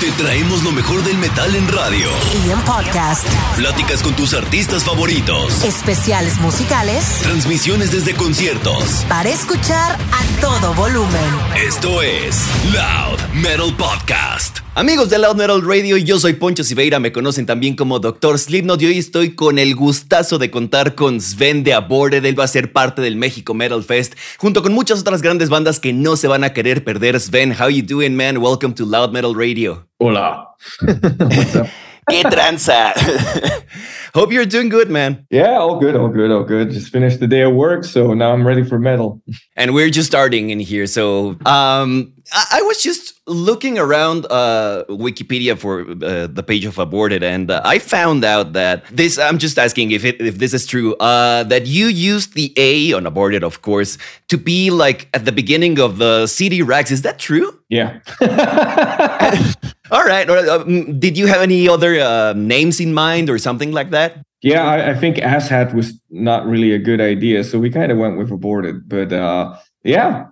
Te traemos lo mejor del metal en radio. Y en podcast. Pláticas con tus artistas favoritos. Especiales musicales. Transmisiones desde conciertos. Para escuchar a todo volumen. Esto es Loud Metal Podcast. Amigos de Loud Metal Radio, yo soy Poncho Siveira, me conocen también como Dr. Slipknot y hoy estoy con el gustazo de contar con Sven de Aborted, él va a ser parte del México Metal Fest, junto con muchas otras grandes bandas que no se van a querer perder. Sven, how you doing, man? Welcome to Loud Metal Radio. Hola. ¿Qué tranza? Hope you're doing good, man. Yeah, all good, all good, all good. Just finished the day of work, so now I'm ready for metal. And we're just starting in here. So um, I, was just looking around uh, Wikipedia for uh, the page of Aborted, and uh, I found out that this. I'm just asking if it, if this is true. Uh, that you used the A on Aborted, of course, to be like at the beginning of the CD racks. Is that true? Yeah. All right. Um, did you have any other uh, names in mind or something like that? Yeah, I, I think asshat was not really a good idea, so we kind of went with aborted. But uh, yeah,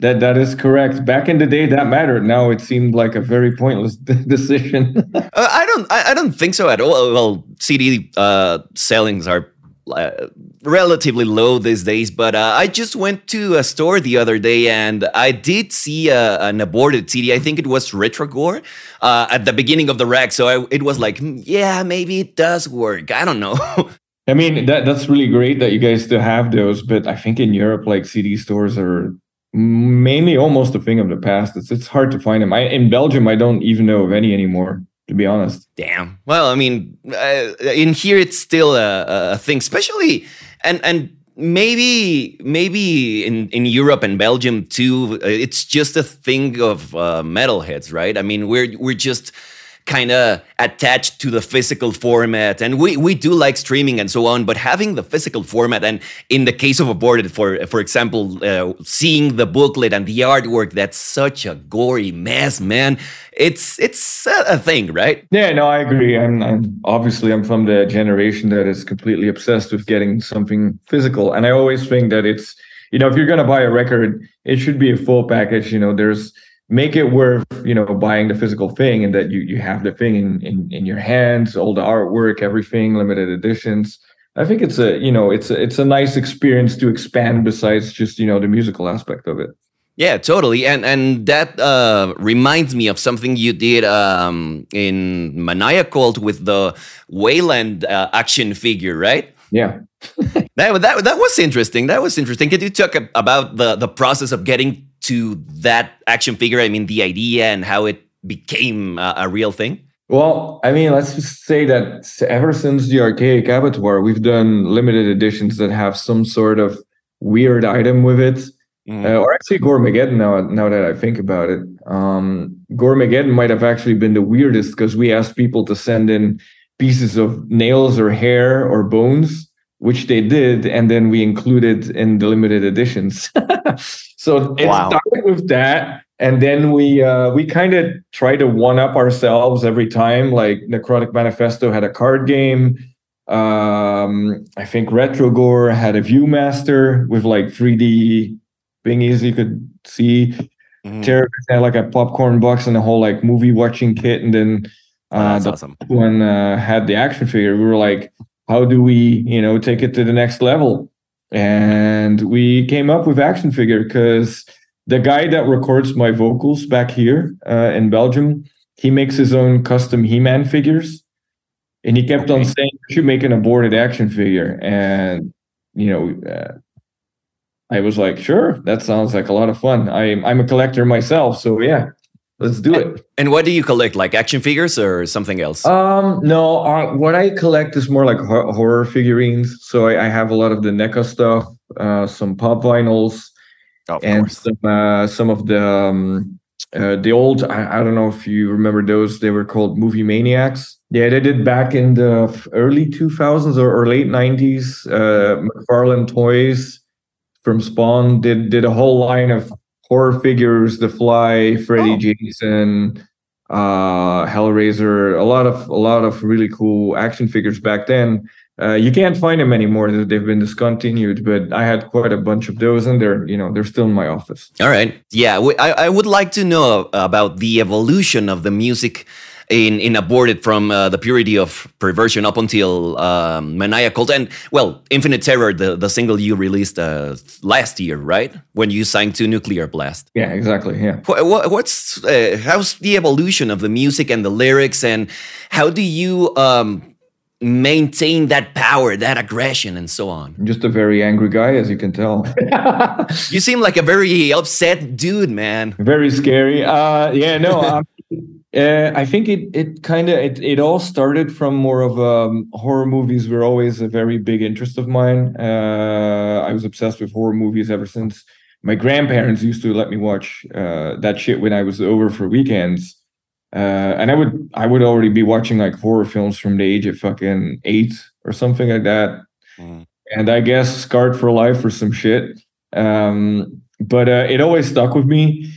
that that is correct. Back in the day, that mattered. Now it seemed like a very pointless decision. uh, I don't. I, I, don't think so at all. Well, CD uh, sellings are uh, relatively low these days, but uh, I just went to a store the other day and I did see a, an aborted CD. I think it was Retrogore uh, at the beginning of the rack. So I, it was like, hmm, yeah, maybe it does work. I don't know. I mean, that that's really great that you guys still have those, but I think in Europe, like CD stores are mainly almost a thing of the past. It's it's hard to find them. I, in Belgium, I don't even know of any anymore to be honest. Damn. Well, I mean, uh, in here it's still a, a, thing, especially and and maybe maybe in in Europe and Belgium too. Uh, it's just a thing of uh, metalheads, right? I mean, we're we're just kind of attached to the physical format. And we, we do like streaming and so on but having the physical format and in the case of aborted for for example uh, seeing the booklet and the artwork that's such a gory mess man. It's it's a thing right? Yeah no i agree. I'm, I'm obviously i'm from the generation that is completely obsessed with getting something physical. And i always think that it's you know if you're going to buy a record it should be a full package. You know there's make it worth you know buying the physical thing and that you you have the thing in in, in your hands all the artwork everything limited editions i think it's a you know it's a, it's a nice experience to expand besides just you know the musical aspect of it yeah, totally, and and that uh, reminds me of something you did um, in ManiaCult with the Wayland uh, action figure, right? Yeah, that, that that was interesting. That was interesting. Could you talk about the the process of getting to that action figure? I mean, the idea and how it became a, a real thing? Well, I mean, let's just say that ever since the Archaic Abattoir, we've done limited editions that have some sort of weird item with it. Mm. Uh, or actually, Goremageddon, now, now that I think about it. Um, Goremageddon might have actually been the weirdest because we asked people to send in pieces of nails or hair or bones which they did, and then we included in the limited editions. so it wow. started with that, and then we uh, we kind of try to one up ourselves every time. Like Necrotic Manifesto had a card game. Um, I think Retrogore had a Viewmaster with like 3D thingies you could see. Mm. Terror had like a popcorn box and a whole like movie watching kit, and then uh, oh, the awesome. one uh, had the action figure. We were like, how do we you know take it to the next level and we came up with action figure because the guy that records my vocals back here uh, in belgium he makes his own custom he-man figures. And he kept on saying you should make an aborted action figure. And you know uh, i was like sure that sounds like a lot of fun. I'm, I'm a collector myself so yeah Let's do it. And what do you collect? Like action figures or something else? Um, no. Uh, what I collect is more like ho- horror figurines. So I, I, have a lot of the NECA stuff, uh, some pop vinyls, of and some uh, some of the um, uh, the old. I, I, don't know if you remember those. They were called Movie Maniacs. Yeah, they did back in the early 2000s or, or late 90s. Uh, McFarlane Toys from Spawn did did a whole line of horror figures, The Fly, Freddy, oh. Jason, uh, Hellraiser, a lot of a lot of really cool action figures back then. Uh, you can't find them anymore; they've been discontinued. But I had quite a bunch of those, and they're you know they're still in my office. All right, yeah, I, I would like to know about the evolution of the music in in aborted from uh, the purity of perversion up until um, ManiaCult and well infinite terror the, the single you released uh, last year right? When you signed to nuclear blast. Yeah exactly yeah. What, what's uh, how's the evolution of the music and the lyrics? And how do you um, maintain that power that aggression and so on? I'm just a very angry guy as you can tell. You seem like a very upset dude man. Very scary. Uh yeah no um, uh, I think it it kind of it, it all started from more of um, horror movies were always a very big interest of mine. Uh, I was obsessed with horror movies ever since my grandparents used to let me watch uh, that shit when I was over for weekends. Uh, and I would I would already be watching like horror films from the age of fucking eight or something like that. Mm. And I guess scarred for life or some shit. Um, but uh, it always stuck with me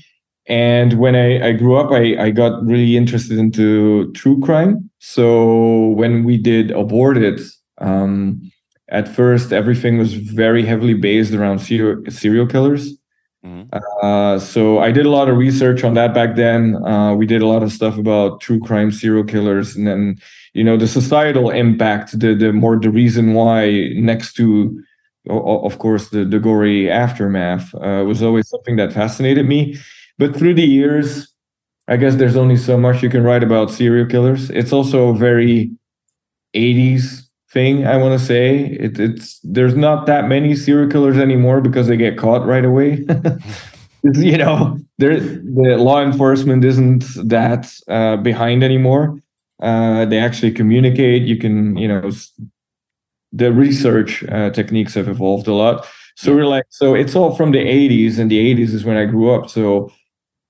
and when I, I grew up, I, I got really interested into true crime. So when we did Aborted, um, at first everything was very heavily based around serial, serial killers. Mm-hmm. Uh, so I did a lot of research on that back then. Uh, we did a lot of stuff about true crime serial killers, and then you know the societal impact, the the more the reason why next to, of course, the the gory aftermath uh, was always something that fascinated me. But through the years, I guess there's only so much you can write about serial killers. It's also a very 80s thing, I want to say. It, it's there's not that many serial killers anymore because they get caught right away. you know, there the law enforcement isn't that uh, behind anymore. Uh, they actually communicate. You can, you know, the research uh, techniques have evolved a lot. So we're like, so it's all from the 80s, and the 80s is when I grew up. So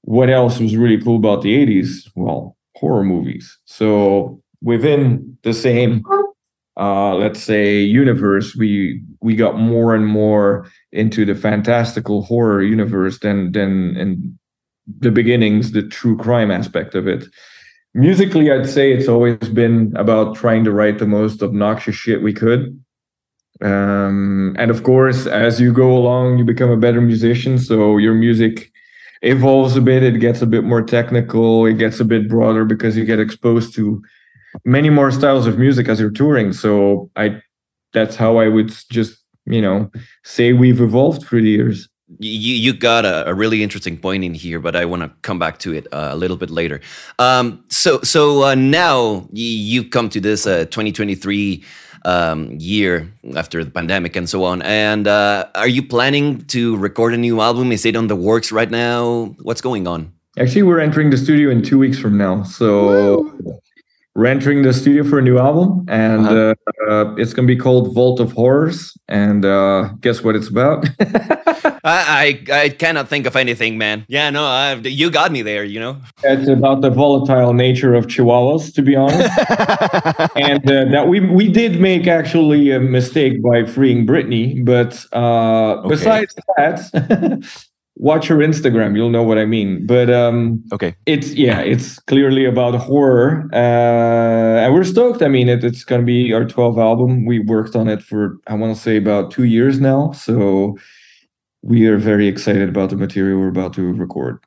what else was really cool about the 80s? Well, horror movies. So within the same uh, let's say universe we we got more and more into the fantastical horror universe than than in the beginnings the true crime aspect of it musically i'd say it's always been about trying to write the most obnoxious shit we could um, and of course as you go along you become a better musician so your music evolves a bit. It gets a bit more technical. It gets a bit broader because you get exposed to many more styles of music as you're touring. So I, that's how I would just you know say we've evolved through the years. You you got a, a really interesting point in here, but I want to come back to it uh, a little bit later. Um, so so uh, now you've come to this uh, 2023 um, year after the pandemic and so on. And uh, are you planning to record a new album? Is it on the works right now? What's going on? Actually, we're entering the studio in two weeks from now. So Woo! We're entering the studio for a new album, and uh-huh. uh, it's going to be called Vault of Horrors. And uh, guess what it's about? I, I, I cannot think of anything, man. Yeah, no, I, you got me there. You know, it's about the volatile nature of Chihuahuas, to be honest. and uh, that we we did make actually a mistake by freeing Britney, but uh, okay. besides that. watch her Instagram, you'll know what I mean. But um, okay, it's yeah, it's clearly about horror, uh, and we're stoked. I mean, it, it's gonna be our 12th album. We worked on it for I want to say about two years now, so we are very excited about the material we're about to record.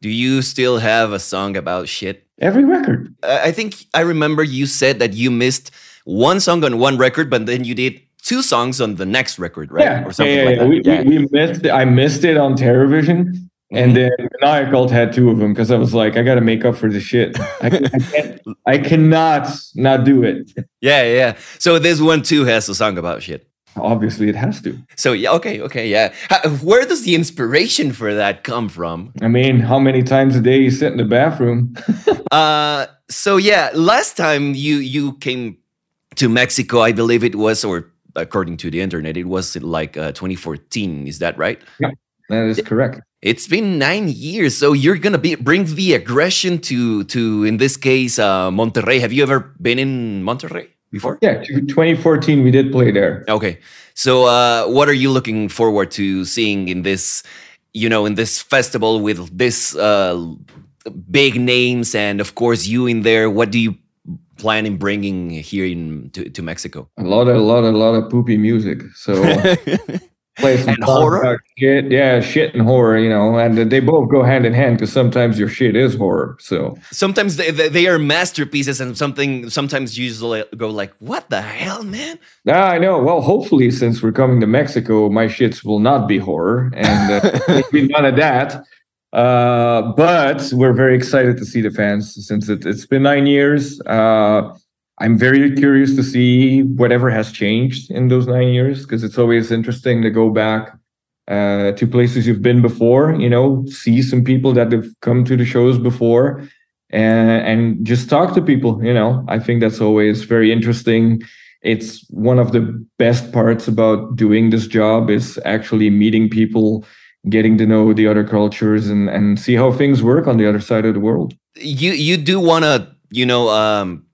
Do you still have a song about shit? Every record. I think I remember you said that you missed one song on one record, but then you did two songs on the next record, right? Yeah, or something yeah, yeah, like that. We, yeah. We, we, missed. It. I missed it on Terrorvision, mm-hmm. and then ManiaCult had two of them because I was like, I got to make up for the shit. I, I, can't. I cannot not do it. Yeah, yeah. So this one too has a song about shit. Obviously, it has to. So yeah, okay, okay, yeah. How, where does the inspiration for that come from? I mean, how many times a day you sit in the bathroom? uh, so yeah, last time you you came to Mexico, I believe it was, or according to the internet, it was like uh, 2014. Is that right? Yeah, that is correct. It's been nine years, so you're gonna be bring the aggression to to in this case uh, Monterrey. Have you ever been in Monterrey? before? Yeah, 2014 we did play there. Okay. So uh, what are you looking forward to seeing in this, you know, in this festival with this uh, big names and of course you in there? What do you planning bringing here in to, to Mexico? A lot, a lot, a lot of poopy music. So play some And horror? shit. Yeah, shit and horror. You know, and they both go hand in hand because sometimes your shit is horror. So sometimes they, they, they are masterpieces, and something sometimes you just go like, "What the hell, man?" Ah, I know. Well, hopefully, since we're coming to Mexico, my shits will not be horror, and uh, none of that. Uh, but we're very excited to see the fans since it, it's been nine years. Uh, I'm very curious to see whatever has changed in those nine years because it's always interesting to go back uh, to places you've been before. You know, see some people that have come to the shows before, and and just talk to people. You know, I think that's always very interesting it's one of the best parts about doing this job is actually meeting people getting to know the other cultures and and see how things work on the other side of the world You you do want to you know um,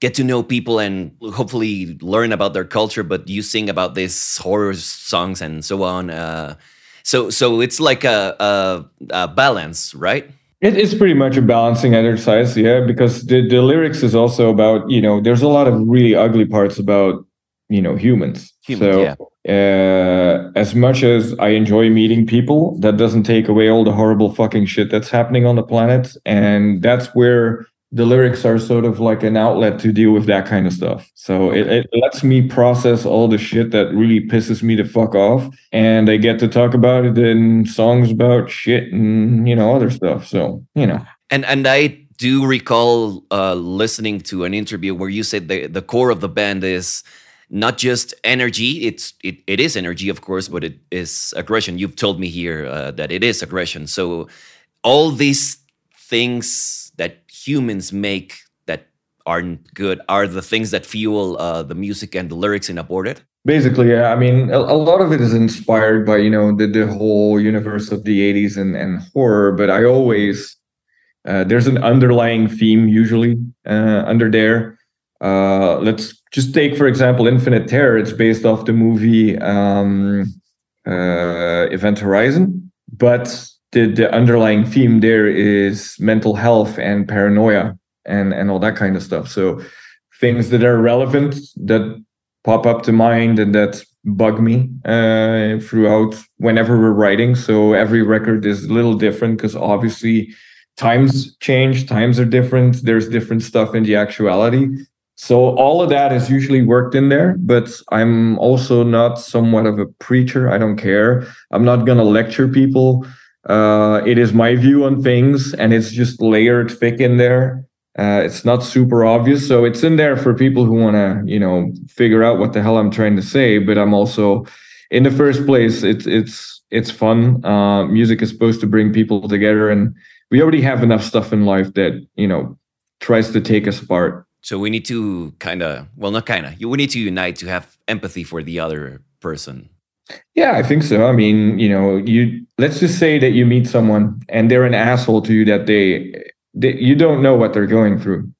get to know people and hopefully learn about their culture, but you sing about these horror songs and so on. Uh, so so it's like a, a, a balance, right? it is pretty much a balancing exercise yeah because the, the lyrics is also about you know there's a lot of really ugly parts about you know humans. Humans, so yeah. uh, as much as i enjoy meeting people that doesn't take away all the horrible fucking shit that's happening on the planet. And that's where the lyrics are sort of like an outlet to deal with that kind of stuff. So it, it lets me process all the shit that really pisses me the fuck off. And i get to talk about it in songs about shit and you know other stuff. So you know. And and I do recall uh, listening to an interview where you said the the core of the band is not just energy. It's it, it is energy, of course, but it is aggression. You've told me here uh, that it is aggression. So all these things that humans make that aren't good are the things that fuel uh, the music and the lyrics in Aborted. Basically, yeah. I mean, a, a lot of it is inspired by you know the the whole universe of the '80s and and horror. But I always uh, there's an underlying theme usually uh, under there. Uh, let's just take for example Infinite Terror. It's based off the movie um, uh, Event Horizon, but the the underlying theme there is mental health and paranoia and and all that kind of stuff. So things that are relevant that pop up to mind and that bug me uh, throughout whenever we're writing. So every record is a little different because obviously times change, times are different. There's different stuff in the actuality. So all of that is usually worked in there, but I'm also not somewhat of a preacher. I don't care. I'm not going to lecture people. Uh, it is my view on things, and it's just layered thick in there. Uh, it's not super obvious, so it's in there for people who want to, you know, figure out what the hell I'm trying to say. But I'm also, in the first place, it's it's it's fun. Uh, music is supposed to bring people together, and we already have enough stuff in life that you know tries to take us apart. So we need to kind of well, not kind of. We need to unite to have empathy for the other person. Yeah, I think so. I mean, you know, you let's just say that you meet someone and they're an asshole to you that they, they you don't know what they're going through.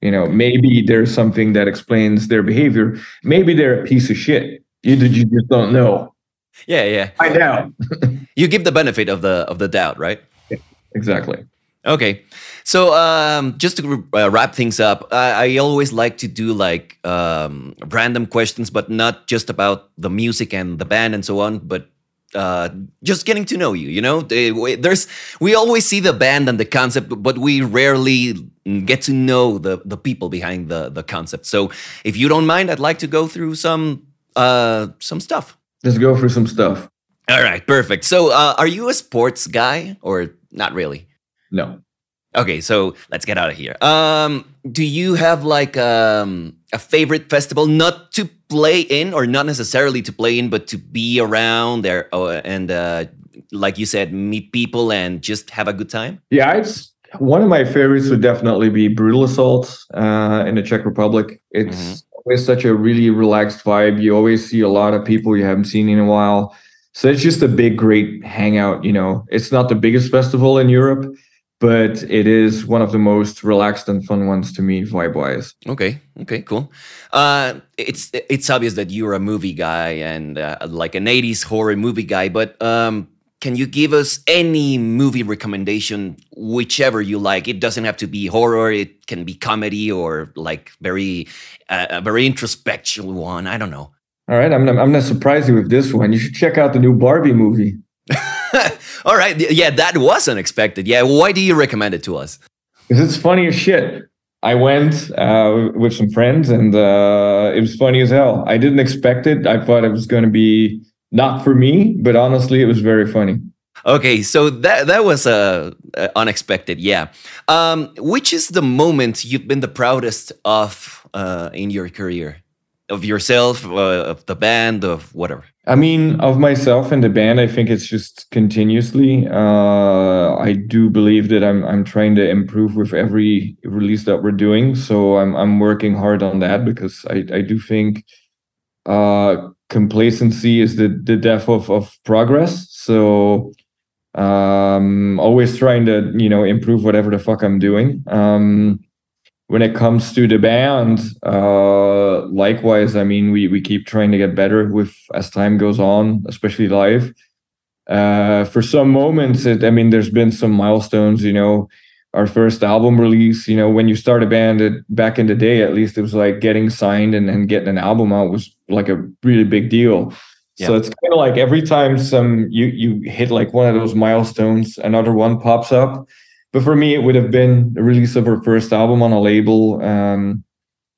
You know, maybe there's something that explains their behavior. Maybe they're a piece of shit. You, you just don't know. Yeah, yeah. Find out. You give the benefit of the of the doubt, right? exactly. Okay. So um, just to uh, wrap things up, I, I always like to do like um, random questions, but not just about the music and the band and so on, but uh, just getting to know you. You know, we- there's we always see the band and the concept, but we rarely get to know the the people behind the the concept. So if you don't mind, I'd like to go through some uh, some stuff. Let's go for some stuff. All right, perfect. So uh, are you a sports guy or not really? No. Okay, so let's get out of here. Um, do you have like um, a favorite festival, not to play in or not necessarily to play in, but to be around there uh, and, uh, like you said, meet people and just have a good time? Yeah, it's one of my favorites would definitely be Brutal Assault uh, in the Czech Republic. It's Mhm. always such a really relaxed vibe. You always see a lot of people you haven't seen in a while. So it's just a big, great hangout. You know, it's not the biggest festival in Europe, but it is one of the most relaxed and fun ones to me, vibe wise. Okay, okay, cool. Uh, it's it's obvious that you're a movie guy and uh, like an '80s horror movie guy, but um, can you give us any movie recommendation, whichever you like? It doesn't have to be horror. It can be comedy or like very, uh, a very introspective one. I don't know. All right, I'm not, I'm not surprised you with this one. You should check out the new Barbie movie. All right, yeah, that was unexpected. Yeah, why do you recommend it to us? Because it's funny as shit. I went uh, with some friends and uh, it was funny as hell. I didn't expect it. I thought it was going to be not for me, but honestly, it was very funny. Okay, so that that was uh, uh, unexpected. Yeah. Um, which is the moment you've been the proudest of uh, in your career, of yourself, uh, of the band, of whatever? I mean, of myself and the band, I think it's just continuously. Uh, I do believe that I'm I'm trying to improve with every release that we're doing. So I'm I'm working hard on that because I I do think uh, complacency is the the death of of progress. So um always trying to you know improve whatever the fuck i'm doing um when it comes to the band uh likewise i mean we we keep trying to get better with as time goes on especially live uh for some moments it, i mean there's been some milestones you know our first album release you know when you start a band it, back in the day at least it was like getting signed and, and getting an album out was like a really big deal so it's kind of like every time some you you hit like one of those milestones, another one pops up. But for me, it would have been the release of our first album on a label, um,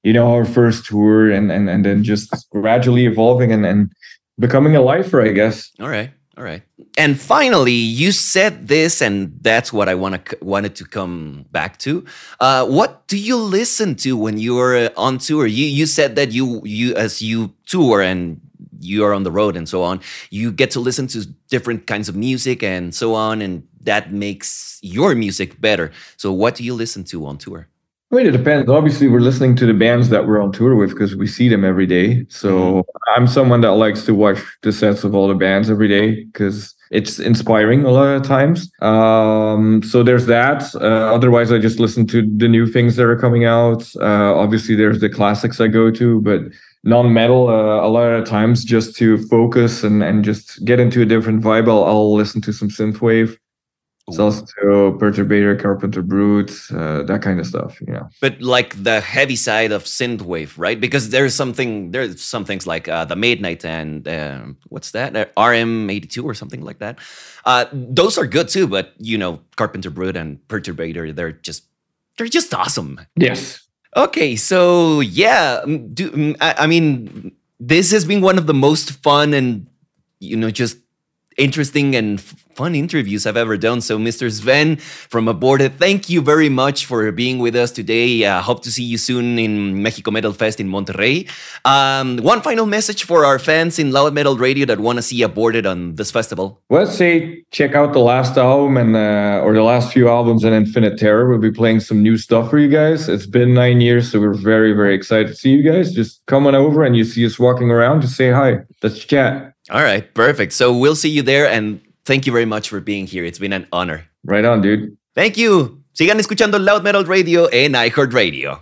you know, our first tour, and and and then just gradually evolving and and becoming a lifer, I guess. All right, all right. And finally, you said this, and that's what I want to wanted to come back to. Uh, what do you listen to when you're on tour? You you said that you you as you tour and you are on the road and so on, you get to listen to different kinds of music and so on, and that makes your music better. So, what do you listen to on tour? I mean, it depends. Obviously, we're listening to the bands that we're on tour with because we see them every day. So mm-hmm. I'm someone that likes to watch the sets of all the bands every day because it's inspiring a lot of times. Um, so there's that. Uh, otherwise, I just listen to the new things that are coming out. Uh, obviously, there's the classics I go to, but non-metal uh, a lot of times just to focus and, and just get into a different vibe I'll, I'll listen to some synthwave also perturbator carpenter brut uh, that kind of stuff you know. But like the heavy side of synthwave right? Because there's something there's some things like uh, the midnight and uh, what's that? Uh, rm82 or something like that. Uh, those are good too but you know carpenter brut and perturbator they're just they're just awesome. Yes. Okay, so yeah, mm, do, mm, I, I mean, this has been one of the most fun and you know just interesting and fun interviews I've ever done. So, Mr. Sven from Aborted, thank you very much for being with us today. Uh, hope to see you soon in Mexico Metal Fest in Monterrey. Um, one final message for our fans in Loud Metal Radio that want to see Aborted on this festival. Well, say check out the last album and uh, or the last few albums in Infinite Terror. We'll be playing some new stuff for you guys. It's been nine years, so we're very very excited to see you guys. Just come on over and you see us walking around. Just say hi. Let's chat. All right, perfect. So we'll see you there and thank you very much for being here. It's been an honor. Right on, dude. Thank you. Sigan escuchando Loud Metal Radio en iHeartRadio.